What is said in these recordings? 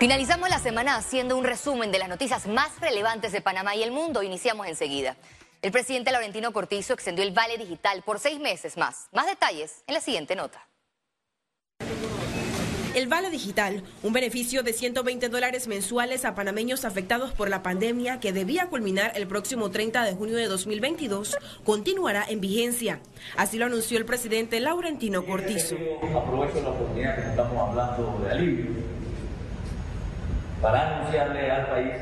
Finalizamos la semana haciendo un resumen de las noticias más relevantes de Panamá y el mundo. Iniciamos enseguida. El presidente Laurentino Cortizo extendió el vale digital por seis meses más. Más detalles en la siguiente nota. El Vale Digital, un beneficio de 120 dólares mensuales a panameños afectados por la pandemia que debía culminar el próximo 30 de junio de 2022, continuará en vigencia. Así lo anunció el presidente Laurentino Cortizo. Aprovecho la oportunidad que estamos hablando de alivio para anunciarle al país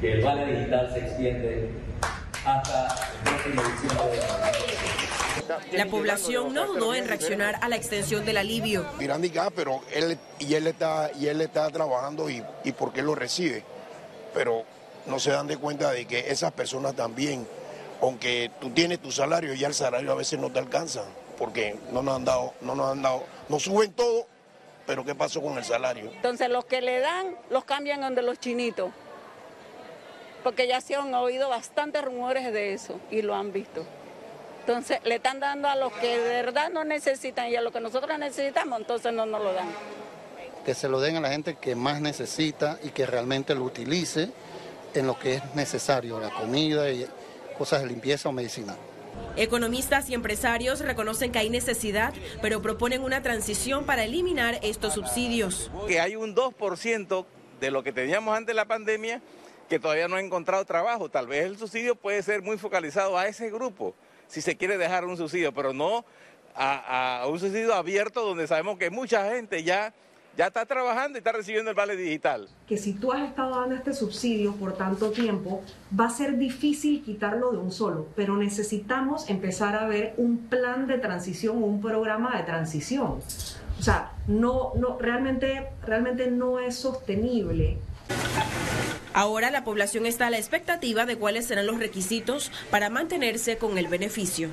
que el Vale Digital se extiende hasta el próximo diciembre de la población no dudó en reaccionar a la extensión del alivio. Dirán, pero él, y él está, y él está trabajando y, y por qué lo recibe. Pero no se dan de cuenta de que esas personas también, aunque tú tienes tu salario, ya el salario a veces no te alcanza, porque no nos han dado, no nos han dado, nos suben todo, pero ¿qué pasó con el salario? Entonces los que le dan los cambian donde los chinitos, porque ya se han oído bastantes rumores de eso y lo han visto. Entonces le están dando a los que de verdad no necesitan y a los que nosotros necesitamos, entonces no nos lo dan. Que se lo den a la gente que más necesita y que realmente lo utilice en lo que es necesario, la comida y cosas de limpieza o medicina. Economistas y empresarios reconocen que hay necesidad, pero proponen una transición para eliminar estos subsidios. Que hay un 2% de lo que teníamos antes de la pandemia que todavía no ha encontrado trabajo. Tal vez el subsidio puede ser muy focalizado a ese grupo si se quiere dejar un subsidio, pero no a, un subsidio abierto donde sabemos que mucha gente ya, ya está trabajando y está recibiendo el vale digital. Que si tú has estado dando este subsidio por tanto tiempo, va a ser difícil quitarlo de un solo, pero necesitamos empezar a ver un plan de transición, un programa de transición. O sea, no, no, realmente, realmente no es sostenible Ahora la población está a la expectativa de cuáles serán los requisitos para mantenerse con el beneficio.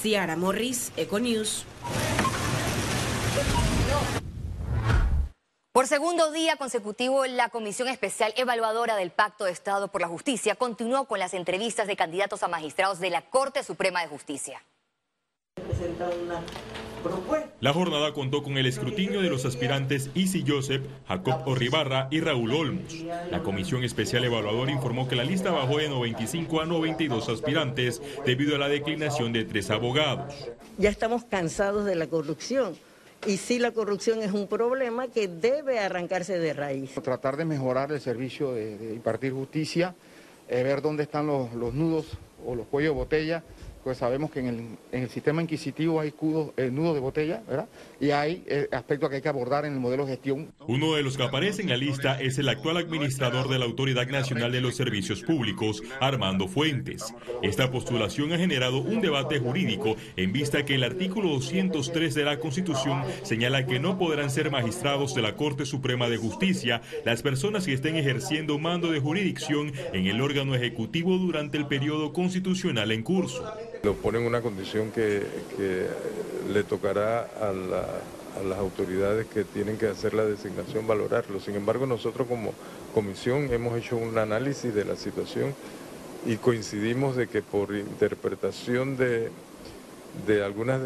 Ciara Morris, Econews. Por segundo día consecutivo, la Comisión Especial Evaluadora del Pacto de Estado por la Justicia continuó con las entrevistas de candidatos a magistrados de la Corte Suprema de Justicia. La jornada contó con el escrutinio de los aspirantes Isi Joseph, Jacob Orribarra y Raúl Olmos. La Comisión Especial Evaluadora informó que la lista bajó de 95 a 92 aspirantes debido a la declinación de tres abogados. Ya estamos cansados de la corrupción. Y sí, la corrupción es un problema que debe arrancarse de raíz. Tratar de mejorar el servicio de, impartir justicia, eh, ver dónde están los, los nudos o los cuellos de botella pues sabemos que en el, sistema inquisitivo hay nudos eh, de botella, ¿verdad? Y hay eh, aspectos que hay que abordar en el modelo de gestión. Uno de los que aparece en la lista es el actual administrador de la Autoridad Nacional de los Servicios Públicos, Armando Fuentes. Esta postulación ha generado un debate jurídico en vista que el artículo 203 de la Constitución señala que no podrán ser magistrados de la Corte Suprema de Justicia las personas que estén ejerciendo mando de jurisdicción en el órgano ejecutivo durante el periodo constitucional en curso. Lo pone en una condición que, le tocará a, las autoridades que tienen que hacer la designación valorarlo. Sin embargo, nosotros como comisión hemos hecho un análisis de la situación y coincidimos de que por interpretación de, de algunas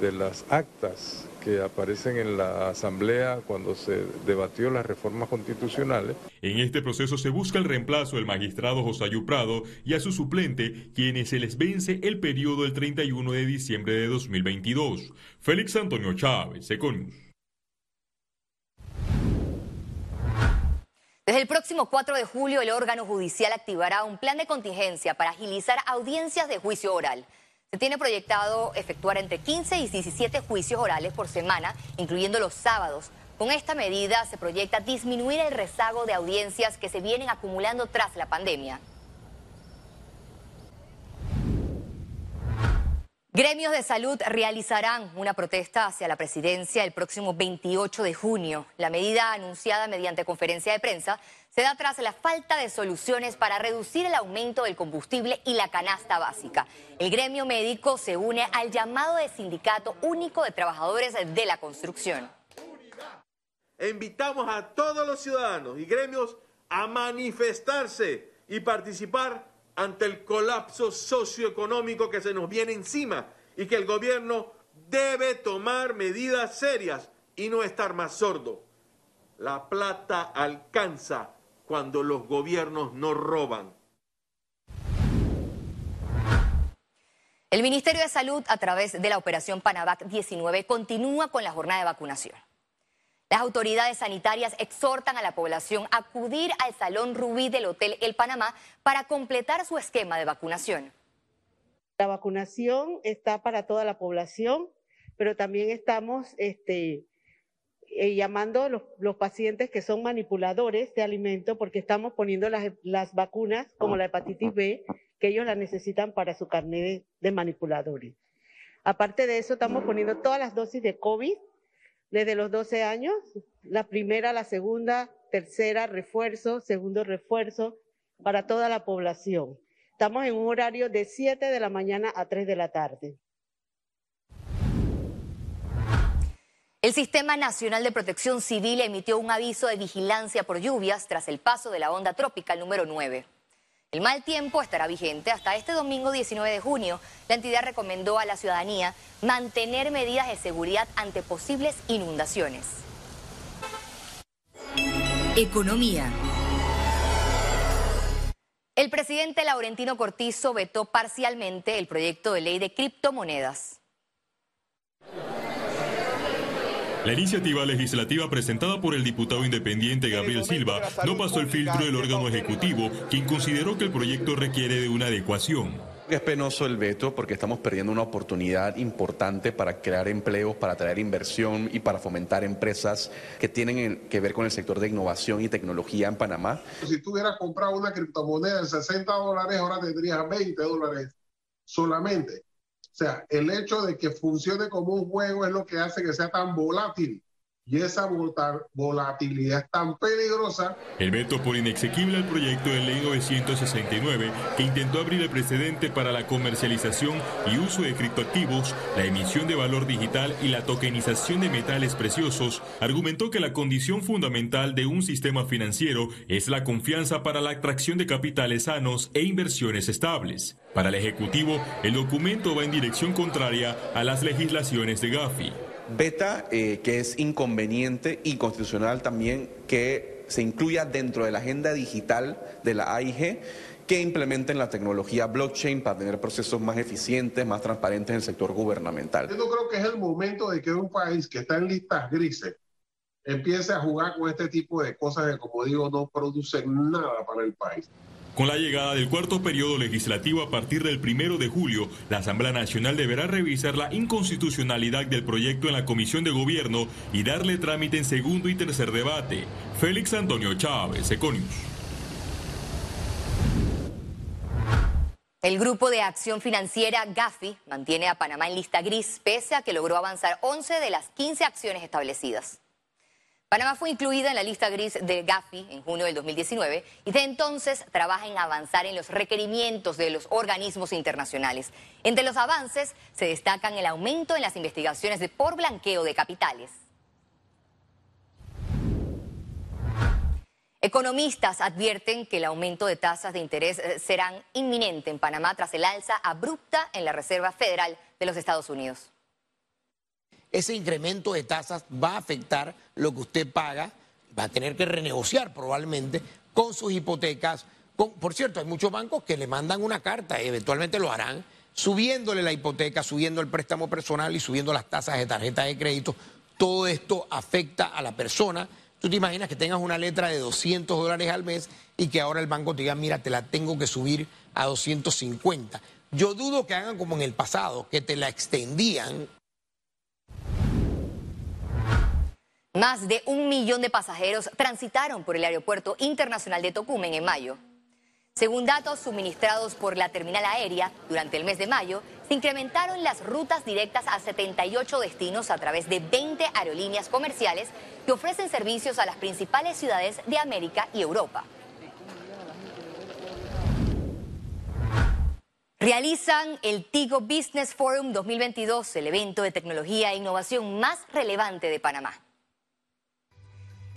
de las actas que aparecen en la Asamblea cuando se debatió las reformas constitucionales. En este proceso se busca el reemplazo del magistrado Josayú Prado y a su suplente, quienes se les vence el periodo del 31 de diciembre de 2022. Félix Antonio Chávez, Econius. Desde el próximo 4 de julio, el órgano judicial activará un plan de contingencia para agilizar audiencias de juicio oral. Se tiene proyectado efectuar entre 15 y 17 juicios orales por semana, incluyendo los sábados. Con esta medida se proyecta disminuir el rezago de audiencias que se vienen acumulando tras la pandemia. Gremios de salud realizarán una protesta hacia la presidencia el próximo 28 de junio. La medida anunciada mediante conferencia de prensa se da tras la falta de soluciones para reducir el aumento del combustible y la canasta básica. El gremio médico se une al llamado de Sindicato Único de Trabajadores de la Construcción. invitamos a todos los ciudadanos y gremios a manifestarse y participar ante el colapso socioeconómico que se nos viene encima y que el gobierno debe tomar medidas serias y no estar más sordo. La plata alcanza cuando los gobiernos no roban. El Ministerio de Salud, a través de la operación Panavac 19, continúa con la jornada de vacunación. Las autoridades sanitarias exhortan a la población a acudir al Salón Rubí del Hotel El Panamá para completar su esquema de vacunación. La vacunación está para toda la población, pero también estamos este, eh, llamando a los, pacientes que son manipuladores de alimentos porque estamos poniendo las, las, vacunas como la hepatitis B que ellos la necesitan para su carnet de, de manipuladores. Aparte de eso, estamos poniendo todas las dosis de COVID desde los 12 años, la primera, la segunda, tercera, refuerzo, segundo refuerzo para toda la población. Estamos en un horario de 7 de la mañana a 3 de la tarde. El Sistema Nacional de Protección Civil emitió un aviso de vigilancia por lluvias tras el paso de la onda tropical número 9. El mal tiempo estará vigente hasta este domingo 19 de junio. La entidad recomendó a la ciudadanía mantener medidas de seguridad ante posibles inundaciones. Economía. El presidente Laurentino Cortizo vetó parcialmente el proyecto de ley de criptomonedas. La iniciativa legislativa presentada por el diputado independiente Gabriel Silva no pasó el filtro del órgano ejecutivo, quien consideró que el proyecto requiere de una adecuación. Es penoso el veto porque estamos perdiendo una oportunidad importante para crear empleos, para traer inversión y para fomentar empresas que tienen que ver con el sector de innovación y tecnología en Panamá. Si tú hubieras comprado una criptomoneda de 60 dólares, ahora tendrías 20 dólares solamente. O sea, el hecho de que funcione como un juego es lo que hace que sea tan volátil. Y esa volatilidad tan peligrosa. El veto por inexequible al proyecto de ley 969, que intentó abrir el precedente para la comercialización y uso de criptoactivos, la emisión de valor digital y la tokenización de metales preciosos, argumentó que la condición fundamental de un sistema financiero es la confianza para la atracción de capitales sanos e inversiones estables. Para el Ejecutivo, el documento va en dirección contraria a las legislaciones de Gafi. Beta, eh, que es inconveniente y constitucional también que se incluya dentro de la agenda digital de la AIG que implementen la tecnología blockchain para tener procesos más eficientes, más transparentes en el sector gubernamental. Yo no creo que es el momento de que un país que está en listas grises empiece a jugar con este tipo de cosas que, como digo, no producen nada para el país. Con la llegada del cuarto periodo legislativo a partir del primero de julio, la Asamblea Nacional deberá revisar la inconstitucionalidad del proyecto en la Comisión de Gobierno y darle trámite en segundo y tercer debate. Félix Antonio Chávez, Econius. El Grupo de Acción Financiera GAFI mantiene a Panamá en lista gris pese a que logró avanzar 11 de las 15 acciones establecidas. Panamá fue incluida en la lista gris de Gafi en junio del 2019 y de entonces trabaja en avanzar en los requerimientos de los organismos internacionales. Entre los avances se destacan el aumento en las investigaciones de por blanqueo de capitales. Economistas advierten que el aumento de tasas de interés eh, serán inminente en Panamá tras el alza abrupta en la Reserva Federal de los Estados Unidos ese incremento de tasas va a afectar lo que usted paga, va a tener que renegociar probablemente con sus hipotecas. por cierto, hay muchos bancos que le mandan una carta, y eventualmente lo harán, subiéndole la hipoteca, subiendo el préstamo personal y subiendo las tasas de tarjeta de crédito. Todo esto afecta a la persona. Tú te imaginas que tengas una letra de 200 dólares al mes y que ahora el banco te diga, mira, te la tengo que subir a 250. Yo dudo que hagan como en el pasado, que te la extendían Más de un millón de pasajeros transitaron por el Aeropuerto Internacional de Tocumen en mayo. Según datos suministrados por la terminal aérea, durante el mes de mayo se incrementaron las rutas directas a 78 destinos a través de 20 aerolíneas comerciales que ofrecen servicios a las principales ciudades de América y Europa. Realizan el Tigo Business Forum 2022, el evento de tecnología e innovación más relevante de Panamá.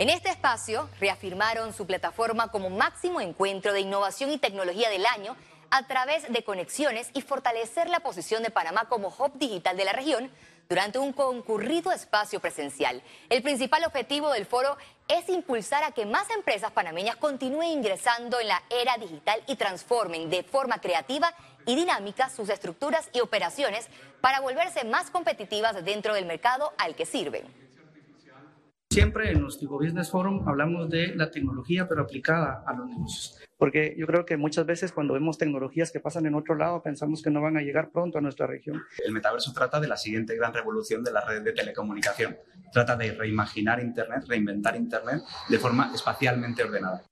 En este espacio reafirmaron su plataforma como máximo encuentro de innovación y tecnología del año a través de conexiones y fortalecer la posición de Panamá como hub digital de la región durante un concurrido espacio presencial. El principal objetivo del foro es impulsar a que más empresas panameñas continúen ingresando en la era digital y transformen de forma creativa y dinámica sus estructuras y operaciones para volverse más competitivas dentro del mercado al que sirven. Siempre en los Tigo Business Forum hablamos de la tecnología, pero aplicada a los negocios. Porque yo creo que muchas veces cuando vemos tecnologías que pasan en otro lado, pensamos que no van a llegar pronto a nuestra región. El metaverso trata de la siguiente gran revolución de la red de telecomunicación. Trata de reimaginar Internet, reinventar Internet de forma espacialmente ordenada.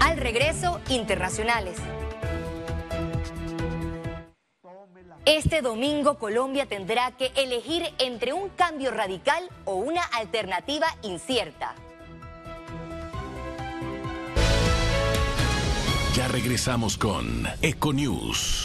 Al regreso, internacionales. Este domingo Colombia tendrá que elegir entre un cambio radical o una alternativa incierta. Ya regresamos con Econews.